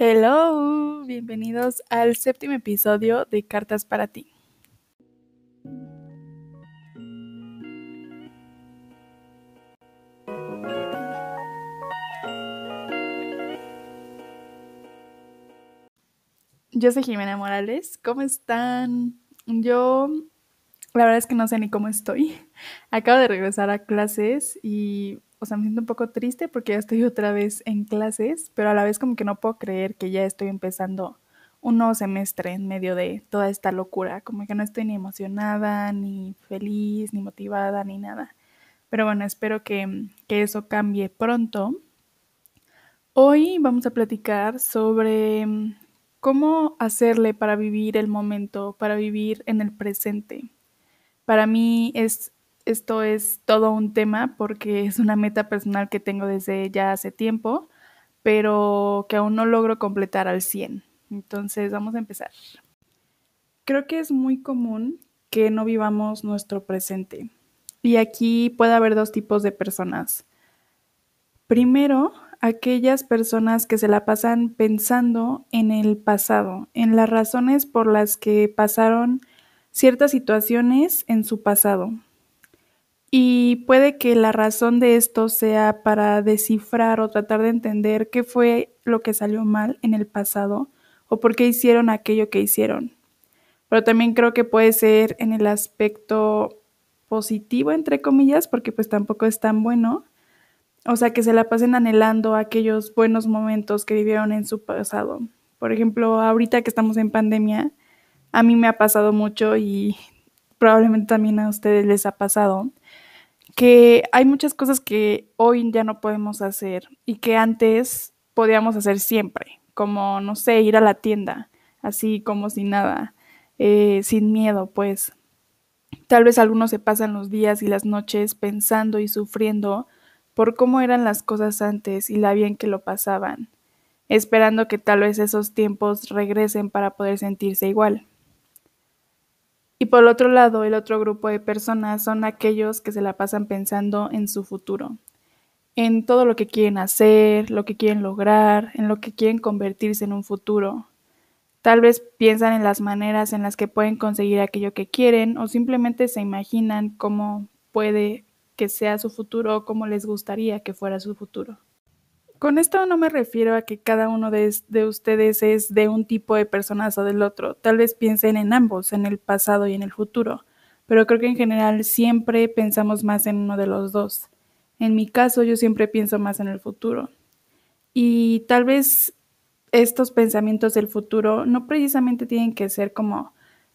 Hello, bienvenidos al séptimo episodio de Cartas para ti. Yo soy Jimena Morales, ¿cómo están? Yo, la verdad es que no sé ni cómo estoy. Acabo de regresar a clases y o sea, me siento un poco triste porque ya estoy otra vez en clases, pero a la vez como que no puedo creer que ya estoy empezando un nuevo semestre en medio de toda esta locura, como que no estoy ni emocionada, ni feliz, ni motivada, ni nada. Pero bueno, espero que, que eso cambie pronto. Hoy vamos a platicar sobre cómo hacerle para vivir el momento, para vivir en el presente. Para mí es esto es todo un tema porque es una meta personal que tengo desde ya hace tiempo, pero que aún no logro completar al 100. Entonces vamos a empezar. Creo que es muy común que no vivamos nuestro presente. Y aquí puede haber dos tipos de personas. Primero, aquellas personas que se la pasan pensando en el pasado, en las razones por las que pasaron ciertas situaciones en su pasado. Y puede que la razón de esto sea para descifrar o tratar de entender qué fue lo que salió mal en el pasado o por qué hicieron aquello que hicieron. Pero también creo que puede ser en el aspecto positivo, entre comillas, porque pues tampoco es tan bueno. O sea, que se la pasen anhelando aquellos buenos momentos que vivieron en su pasado. Por ejemplo, ahorita que estamos en pandemia, a mí me ha pasado mucho y probablemente también a ustedes les ha pasado que hay muchas cosas que hoy ya no podemos hacer y que antes podíamos hacer siempre, como, no sé, ir a la tienda, así como sin nada, eh, sin miedo, pues. Tal vez algunos se pasan los días y las noches pensando y sufriendo por cómo eran las cosas antes y la bien que lo pasaban, esperando que tal vez esos tiempos regresen para poder sentirse igual. Y por otro lado, el otro grupo de personas son aquellos que se la pasan pensando en su futuro, en todo lo que quieren hacer, lo que quieren lograr, en lo que quieren convertirse en un futuro. Tal vez piensan en las maneras en las que pueden conseguir aquello que quieren o simplemente se imaginan cómo puede que sea su futuro o cómo les gustaría que fuera su futuro. Con esto no me refiero a que cada uno de, ustedes es de un tipo de personas o del otro. Tal vez piensen en ambos, en el pasado y en el futuro. Pero creo que en general siempre pensamos más en uno de los dos. En mi caso yo siempre pienso más en el futuro. Y tal vez estos pensamientos del futuro no precisamente tienen que ser como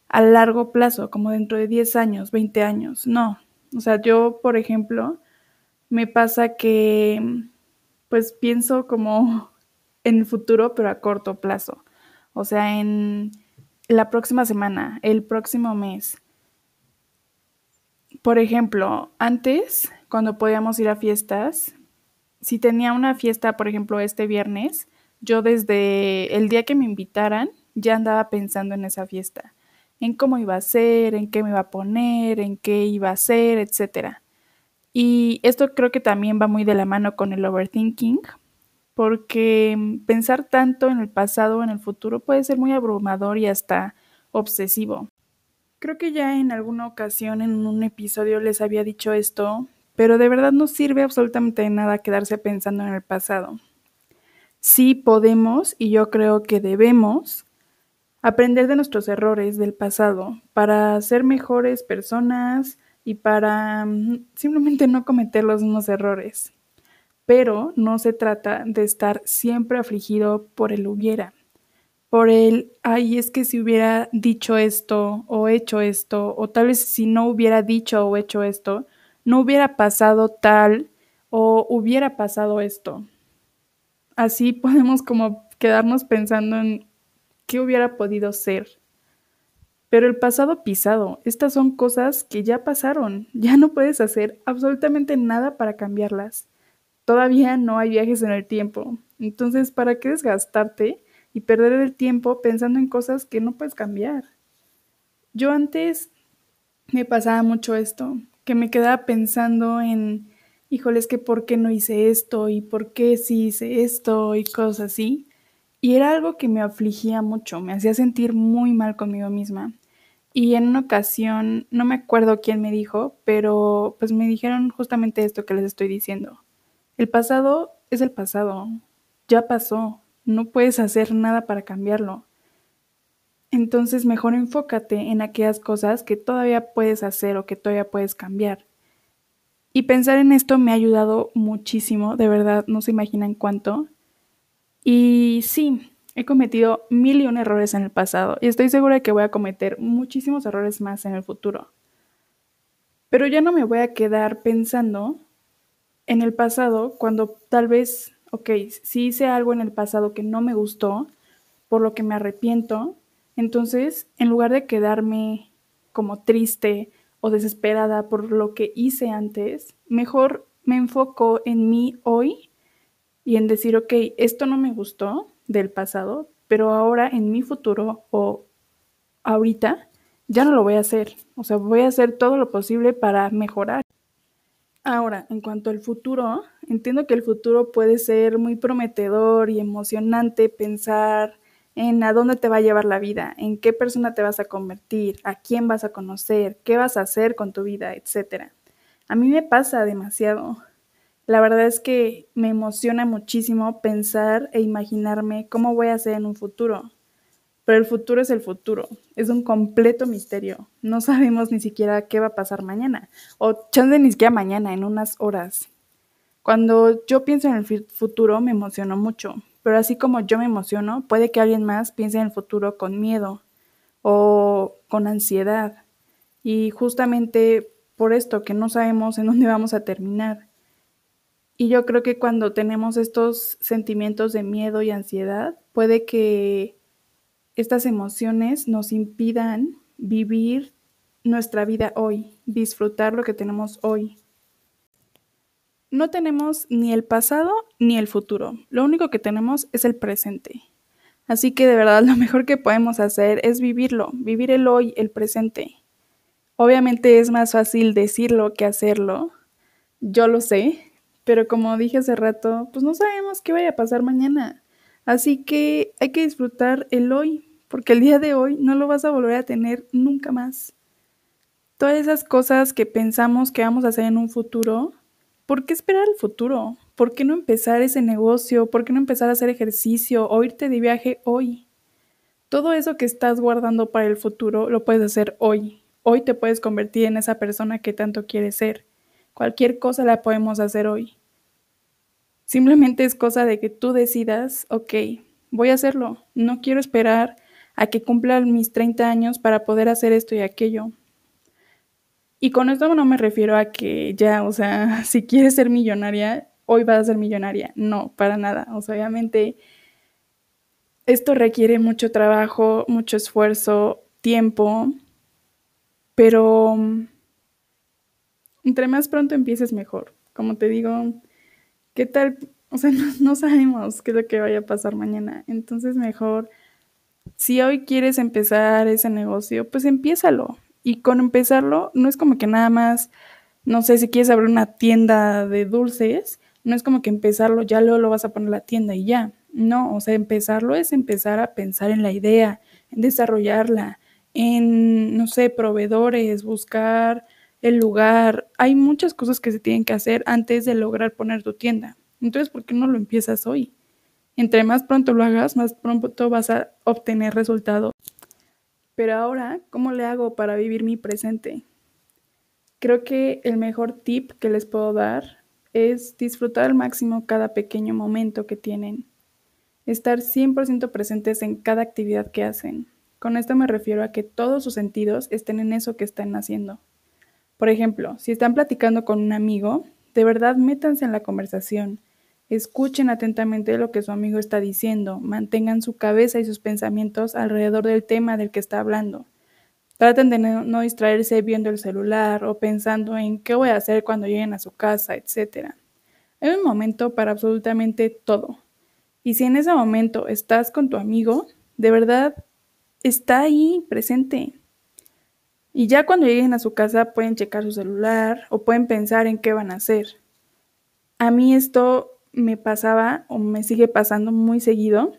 a largo plazo, como dentro de 10 años, 20 años. No. O sea, yo, por ejemplo, me pasa que pues pienso como en el futuro, pero a corto plazo. O sea, en la próxima semana, el próximo mes. Por ejemplo, antes, cuando podíamos ir a fiestas, si tenía una fiesta, por ejemplo, este viernes, yo desde el día que me invitaran ya andaba pensando en esa fiesta, en cómo iba a ser, en qué me iba a poner, en qué iba a ser, etcétera. Y esto creo que también va muy de la mano con el overthinking, porque pensar tanto en el pasado o en el futuro puede ser muy abrumador y hasta obsesivo. Creo que ya en alguna ocasión en un episodio les había dicho esto, pero de verdad no sirve absolutamente de nada quedarse pensando en el pasado. Sí podemos, y yo creo que debemos, aprender de nuestros errores del pasado para ser mejores personas, y para mm, simplemente no cometer los mismos errores. Pero no se trata de estar siempre afligido por el hubiera, por el, ay, es que si hubiera dicho esto o hecho esto, o tal vez si no hubiera dicho o hecho esto, no hubiera pasado tal o hubiera pasado esto. Así podemos como quedarnos pensando en qué hubiera podido ser pero el pasado pisado, estas son cosas que ya pasaron, ya no puedes hacer absolutamente nada para cambiarlas. Todavía no hay viajes en el tiempo, entonces ¿para qué desgastarte y perder el tiempo pensando en cosas que no puedes cambiar? Yo antes me pasaba mucho esto, que me quedaba pensando en, híjoles, que por qué no hice esto y por qué sí hice esto y cosas así, Y era algo que me afligía mucho, me hacía sentir muy mal conmigo misma. Y en una ocasión, no me acuerdo quién me dijo, pero pues me dijeron justamente esto que les estoy diciendo. El pasado es el pasado, ya pasó, no puedes hacer nada para cambiarlo. Entonces mejor enfócate en aquellas cosas que todavía puedes hacer o que todavía puedes cambiar. Y pensar en esto me ha ayudado muchísimo, de verdad, no se imaginan cuánto. Y sí, he cometido mil y un errores en el pasado y estoy segura de que voy a cometer muchísimos errores más en el futuro. Pero ya no me voy a quedar pensando en el pasado cuando tal vez, ok, si hice algo en el pasado que no me gustó, por lo que me arrepiento, entonces, en lugar de quedarme como triste o desesperada por lo que hice antes, mejor me enfoco en mí hoy y en decir, ok, esto no me gustó del pasado, pero ahora en mi futuro o ahorita ya no lo voy a hacer. O sea, voy a hacer todo lo posible para mejorar. Ahora, en cuanto al futuro, entiendo que el futuro puede ser muy prometedor y emocionante pensar en a dónde te va a llevar la vida, en qué persona te vas a convertir, a quién vas a conocer, qué vas a hacer con tu vida, etc. A mí me pasa demasiado. La verdad es que me emociona muchísimo pensar e imaginarme cómo voy a ser en un futuro. Pero el futuro es el futuro, es un completo misterio. No sabemos ni siquiera qué va a pasar mañana, o chance ni siquiera mañana, en unas horas. Cuando yo pienso en el futuro me emociono mucho, pero así como yo me emociono, puede que alguien más piense en el futuro con miedo o con ansiedad. Y justamente por esto que no sabemos en dónde vamos a terminar. Y yo creo que cuando tenemos estos sentimientos de miedo y ansiedad, puede que estas emociones nos impidan vivir nuestra vida hoy, disfrutar lo que tenemos hoy. No tenemos ni el pasado ni el futuro. Lo único que tenemos es el presente. Así que de verdad lo mejor que podemos hacer es vivirlo, vivir el hoy, el presente. Obviamente es más fácil decirlo que hacerlo. Yo lo sé, pero como dije hace rato, pues no sabemos qué vaya a pasar mañana. Así que hay que disfrutar el hoy, porque el día de hoy no lo vas a volver a tener nunca más. Todas esas cosas que pensamos que vamos a hacer en un futuro, ¿por qué esperar el futuro? ¿Por qué no empezar ese negocio? ¿Por qué no empezar a hacer ejercicio o irte de viaje hoy? Todo eso que estás guardando para el futuro lo puedes hacer hoy. Hoy te puedes convertir en esa persona que tanto quieres ser. Cualquier cosa la podemos hacer hoy. Simplemente es cosa de que tú decidas, ok, voy a hacerlo. No quiero esperar a que cumpla mis 30 años para poder hacer esto y aquello. Y con esto no me refiero a que ya, o sea, si quieres ser millonaria, hoy vas a ser millonaria. No, para nada. O sea, obviamente esto requiere mucho trabajo, mucho esfuerzo, tiempo, pero entre más pronto empieces mejor. Como te digo, ¿qué tal? O sea, no, sabemos qué es lo que vaya a pasar mañana. Entonces mejor, si hoy quieres empezar ese negocio, pues empiézalo. Y con empezarlo, no es como que nada más, no sé, si quieres abrir una tienda de dulces, no es como que empezarlo, ya luego lo vas a poner la tienda y ya. No, o sea, empezarlo es empezar a pensar en la idea, en desarrollarla, en, no sé, proveedores, buscar el lugar. Hay muchas cosas que se tienen que hacer antes de lograr poner tu tienda. Entonces, ¿por qué no lo empiezas hoy? Entre más pronto lo hagas, más pronto vas a obtener resultados. Pero ahora, ¿cómo le hago para vivir mi presente? Creo que el mejor tip que les puedo dar es disfrutar al máximo cada pequeño momento que tienen. Estar 100% presentes en cada actividad que hacen. Con esto me refiero a que todos sus sentidos estén en eso que están haciendo. Por ejemplo, si están platicando con un amigo, de verdad métanse en la conversación Escuchen atentamente lo que su amigo está diciendo, mantengan su cabeza y sus pensamientos alrededor del tema del que está hablando. Traten de no, distraerse viendo el celular o pensando en qué voy a hacer cuando lleguen a su casa, etc. Hay un momento para absolutamente todo. Y si en ese momento estás con tu amigo, de verdad está ahí presente. Y ya cuando lleguen a su casa pueden checar su celular o pueden pensar en qué van a hacer. A mí esto me pasaba o me sigue pasando muy seguido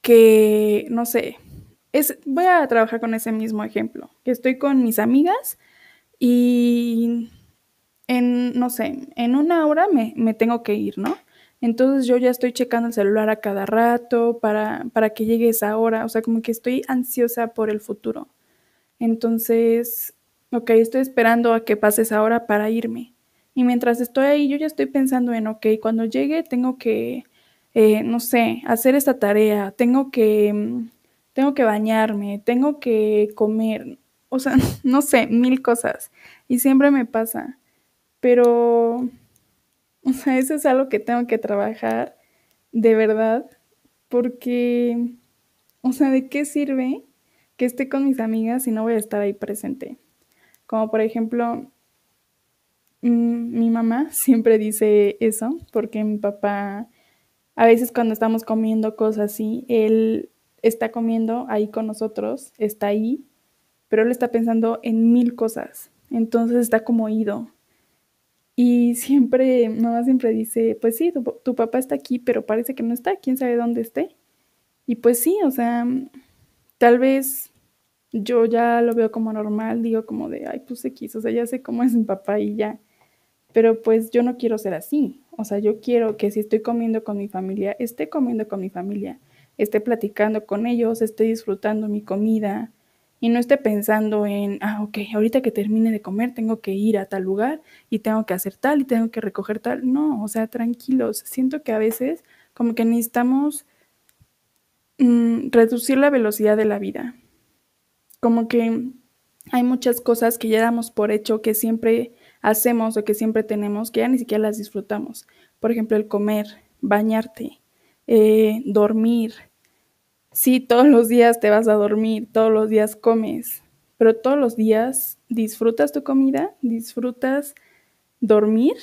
que, no sé, es, voy a trabajar con ese mismo ejemplo, que estoy con mis amigas y en, no sé, en una hora me, me tengo que ir, ¿no? Entonces yo ya estoy checando el celular a cada rato para, para que llegue esa hora, o sea, como que estoy ansiosa por el futuro. Entonces, ok, estoy esperando a que pase esa hora para irme. Y mientras estoy ahí, yo ya estoy pensando en, ok, cuando llegue tengo que, eh, no sé, hacer esta tarea, tengo que, mm, tengo que bañarme, tengo que comer, o sea, no sé, mil cosas. Y siempre me pasa. Pero o sea, eso es algo que tengo que trabajar de verdad, porque, o sea, ¿de qué sirve que esté con mis amigas si no voy a estar ahí presente? Como por ejemplo, mm, mi mamá siempre dice eso, porque mi papá, a veces cuando estamos comiendo cosas así, él está comiendo ahí con nosotros, está ahí, pero él está pensando en mil cosas, entonces está como ido y siempre, mamá siempre dice, pues sí, tu, papá está aquí, pero parece que no está, quién sabe dónde esté. Y pues sí, o sea, tal vez yo ya lo veo como normal, digo como de, ay, pues X, o sea, ya sé cómo es mi papá y ya. Pero pues yo no quiero ser así. O sea, yo quiero que si estoy comiendo con mi familia, esté comiendo con mi familia, esté platicando con ellos, esté disfrutando mi comida, y no esté pensando en, ah, ok, ahorita que termine de comer tengo que ir a tal lugar y tengo que hacer tal y tengo que recoger tal. No, o sea, tranquilos. Siento que a veces como que necesitamos mm, reducir la velocidad de la vida. Como que hay muchas cosas que ya damos por hecho que siempre hacemos o que siempre tenemos que ya ni siquiera las disfrutamos. Por ejemplo, el comer, bañarte, eh, dormir, Sí, todos los días te vas a dormir, todos los días comes, pero todos los días disfrutas tu comida, disfrutas dormir.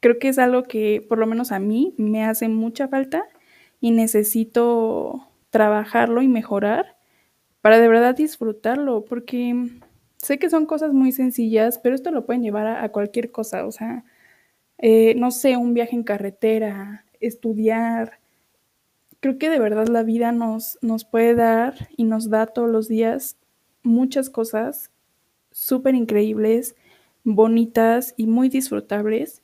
Creo que es algo que por lo menos a mí me hace mucha falta y necesito trabajarlo y mejorar para de verdad disfrutarlo, porque sé que son cosas muy sencillas, pero esto lo pueden llevar a, cualquier cosa, o sea, eh, no sé, un viaje en carretera, estudiar, creo que de verdad la vida nos, nos puede dar y nos da todos los días muchas cosas súper increíbles, bonitas y muy disfrutables,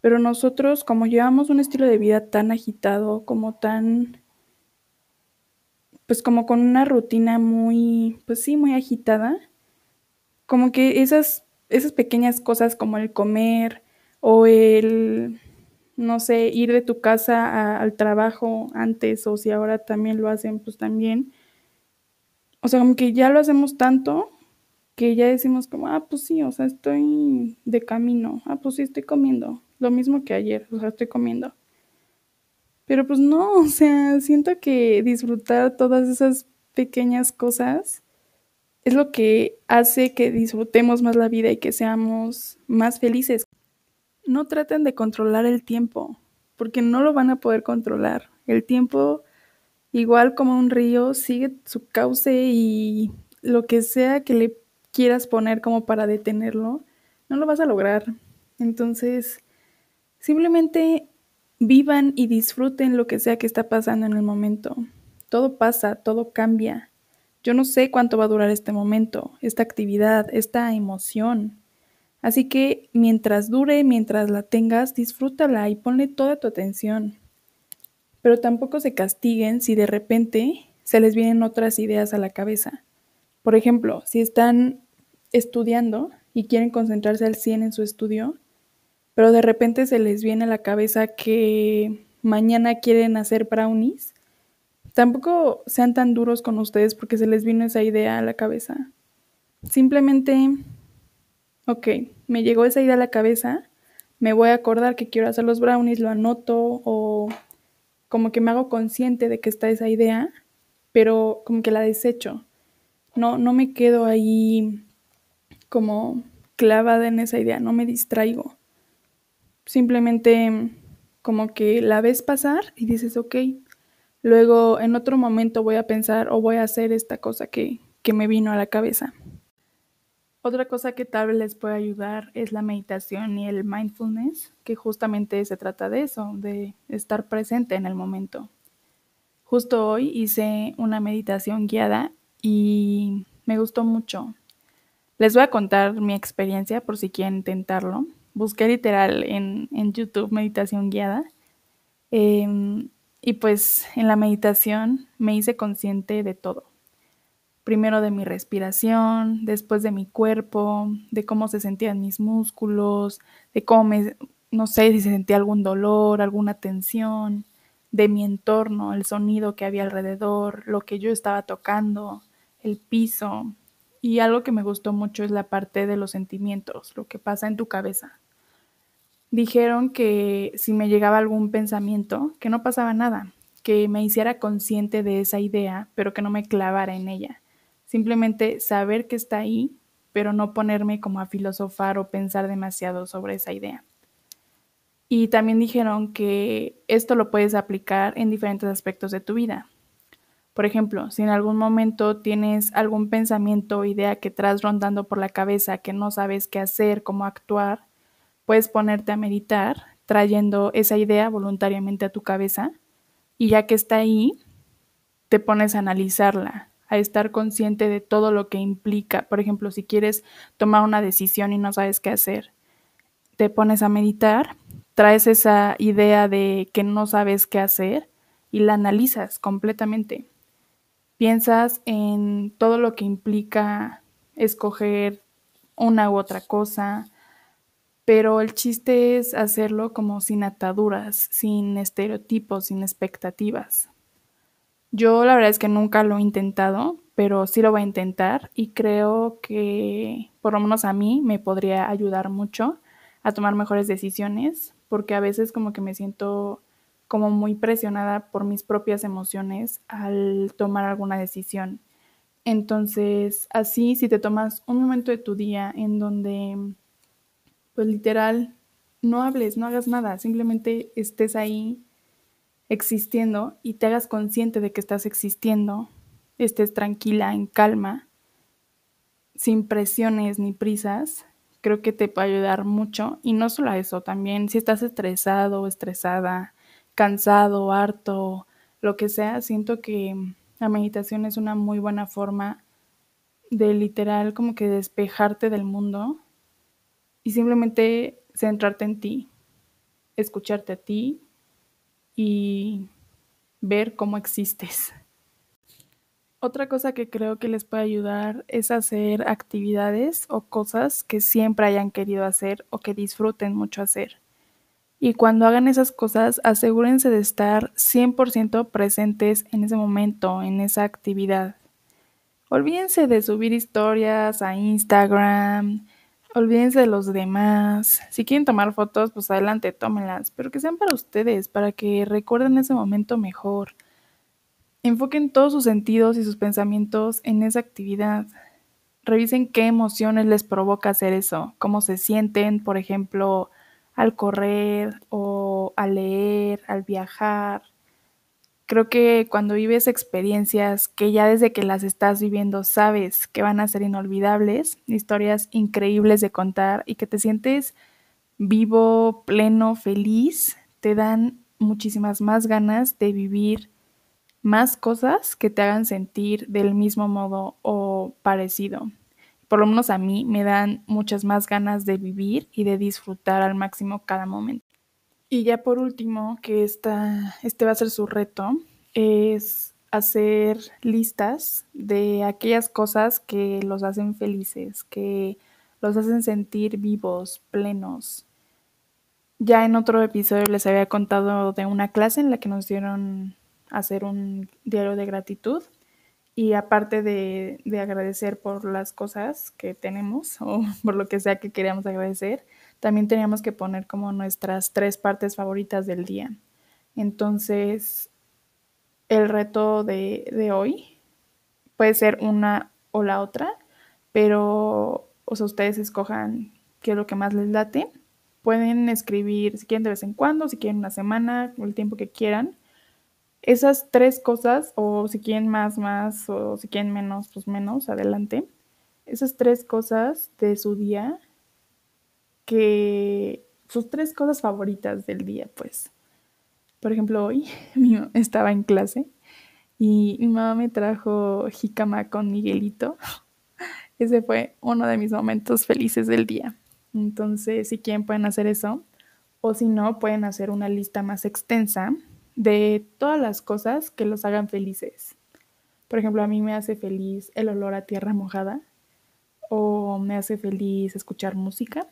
pero nosotros como llevamos un estilo de vida tan agitado, como tan, pues como con una rutina muy, pues sí, muy agitada, como que esas, esas pequeñas cosas como el comer o el no sé, ir de tu casa al trabajo antes o si ahora también lo hacen, pues también. O sea, como que ya lo hacemos tanto que ya decimos como, ah, pues sí, o sea, estoy de camino, ah, pues sí, estoy comiendo, lo mismo que ayer, o sea, estoy comiendo. Pero pues no, o sea, siento que disfrutar todas esas pequeñas cosas es lo que hace que disfrutemos más la vida y que seamos más felices no traten de controlar el tiempo, porque no lo van a poder controlar. El tiempo, igual como un río, sigue su cauce y lo que sea que le quieras poner como para detenerlo, no lo vas a lograr. Entonces, simplemente vivan y disfruten lo que sea que está pasando en el momento. Todo pasa, todo cambia. Yo no sé cuánto va a durar este momento, esta actividad, esta emoción. Así que mientras dure, mientras la tengas, disfrútala y ponle toda tu atención. Pero tampoco se castiguen si de repente se les vienen otras ideas a la cabeza. Por ejemplo, si están estudiando y quieren concentrarse al 100 en su estudio, pero de repente se les viene a la cabeza que mañana quieren hacer brownies, tampoco sean tan duros con ustedes porque se les vino esa idea a la cabeza. Simplemente ok, me llegó esa idea a la cabeza, me voy a acordar que quiero hacer los brownies, lo anoto o como que me hago consciente de que está esa idea, pero como que la desecho. No, no me quedo ahí como clavada en esa idea, no me distraigo. Simplemente como que la ves pasar y dices, ok, luego en otro momento voy a pensar o voy a hacer esta cosa que, que me vino a la cabeza. Otra cosa que tal vez les puede ayudar es la meditación y el mindfulness, que justamente se trata de eso, de estar presente en el momento. Justo hoy hice una meditación guiada y me gustó mucho. Les voy a contar mi experiencia por si quieren intentarlo. Busqué literal en, YouTube meditación guiada. Em, y pues en la meditación me hice consciente de todo. Primero de mi respiración, después de mi cuerpo, de cómo se sentían mis músculos, de cómo me, no sé si se sentía algún dolor, alguna tensión, de mi entorno, el sonido que había alrededor, lo que yo estaba tocando, el piso. Y algo que me gustó mucho es la parte de los sentimientos, lo que pasa en tu cabeza. Dijeron que si me llegaba algún pensamiento, que no pasaba nada, que me hiciera consciente de esa idea, pero que no me clavara en ella. Simplemente saber que está ahí, pero no ponerme como a filosofar o pensar demasiado sobre esa idea. Y también dijeron que esto lo puedes aplicar en diferentes aspectos de tu vida. Por ejemplo, si en algún momento tienes algún pensamiento o idea que traes rondando por la cabeza que no sabes qué hacer, cómo actuar, puedes ponerte a meditar trayendo esa idea voluntariamente a tu cabeza y ya que está ahí, te pones a analizarla, a estar consciente de todo lo que implica. Por ejemplo, si quieres tomar una decisión y no sabes qué hacer, te pones a meditar traes esa idea de que no sabes qué hacer y la analizas completamente. Piensas en todo lo que implica escoger una u otra cosa, pero el chiste es hacerlo como sin ataduras, sin estereotipos, sin expectativas. Yo la verdad es que nunca lo he intentado, pero sí lo voy a intentar y creo que por lo menos a mí me podría ayudar mucho a tomar mejores decisiones porque a veces como que me siento como muy presionada por mis propias emociones al tomar alguna decisión. Entonces, así, si te tomas un momento de tu día en donde, pues literal, no hables, no hagas nada, simplemente estés ahí existiendo y te hagas consciente de que estás existiendo, estés tranquila, en calma, sin presiones ni prisas, creo que te puede ayudar mucho. Y no solo eso, también si estás estresado o estresada, cansado, harto, lo que sea, siento que la meditación es una muy buena forma de literal como que despejarte del mundo y simplemente centrarte en ti, escucharte a ti y ver cómo existes. Otra cosa que creo que les puede ayudar es hacer actividades o cosas que siempre hayan querido hacer o que disfruten mucho hacer. Y cuando hagan esas cosas, asegúrense de estar 100% presentes en ese momento, en esa actividad. Olvídense de subir historias a Instagram, olvídense de los demás. Si quieren tomar fotos, pues adelante, tómenlas, pero que sean para ustedes, para que recuerden ese momento mejor Enfoquen todos sus sentidos y sus pensamientos en esa actividad. Revisen qué emociones les provoca hacer eso, cómo se sienten, por ejemplo, al correr o al leer, al viajar. Creo que cuando vives experiencias que ya desde que las estás viviendo sabes que van a ser inolvidables, historias increíbles de contar y que te sientes vivo, pleno, feliz, te dan muchísimas más ganas de vivir más cosas que te hagan sentir del mismo modo o parecido. Por lo menos a mí me dan muchas más ganas de vivir y de disfrutar al máximo cada momento. Y ya por último, que esta, este va a ser su reto, es hacer listas de aquellas cosas que los hacen felices, que los hacen sentir vivos, plenos. Ya en otro episodio les había contado de una clase en la que nos dieron hacer un diario de gratitud y aparte de, agradecer por las cosas que tenemos o por lo que sea que queríamos agradecer, también teníamos que poner como nuestras tres partes favoritas del día. Entonces, el reto de, de hoy puede ser una o la otra, pero o sea, ustedes escojan qué es lo que más les late. Pueden escribir si quieren de vez en cuando, si quieren una semana, el tiempo que quieran esas tres cosas, o si quieren más, más, o si quieren menos, pues menos, adelante. Esas tres cosas de su día, que sus tres cosas favoritas del día, pues. Por ejemplo, hoy estaba en clase y mi mamá me trajo jicama con Miguelito. Ese fue uno de mis momentos felices del día. Entonces, si quieren pueden hacer eso o si no, pueden hacer una lista más extensa de todas las cosas que los hagan felices. Por ejemplo, a mí me hace feliz el olor a tierra mojada o me hace feliz escuchar música.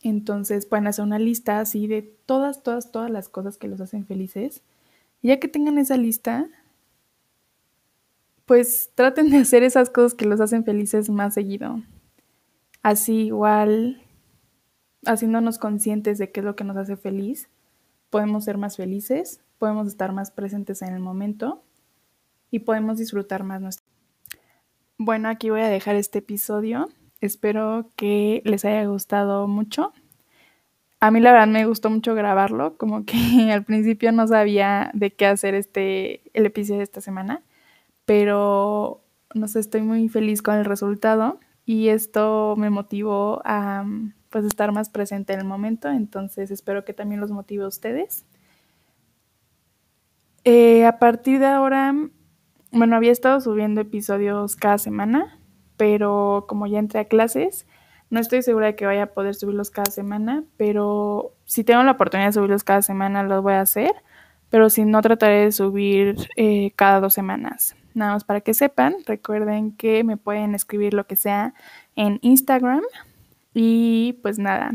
Entonces pueden hacer una lista así de todas, todas, todas las cosas que los hacen felices. Y ya que tengan esa lista, pues traten de hacer esas cosas que los hacen felices más seguido. Así igual, haciéndonos conscientes de qué es lo que nos hace feliz, podemos ser más felices, podemos estar más presentes en el momento y podemos disfrutar más nuestra bueno, aquí voy a dejar este episodio. Espero que les haya gustado mucho. A mí la verdad me gustó mucho grabarlo, como que al principio no sabía de qué hacer este el episodio de esta semana, pero no sé, estoy muy feliz con el resultado y esto me motivó a pues estar más presente en el momento, entonces espero que también los motive a ustedes. Eh, a partir de ahora bueno, había estado subiendo episodios cada semana, pero como ya entré a clases, no estoy segura de que vaya a poder subirlos cada semana, pero si tengo la oportunidad de subirlos cada semana, los voy a hacer. Pero si no, trataré de subir eh, cada dos semanas. Nada más para que sepan, recuerden que me pueden escribir lo que sea en Instagram. Y pues nada,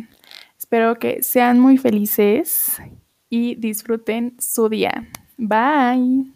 espero que sean muy felices y disfruten su día. Bye.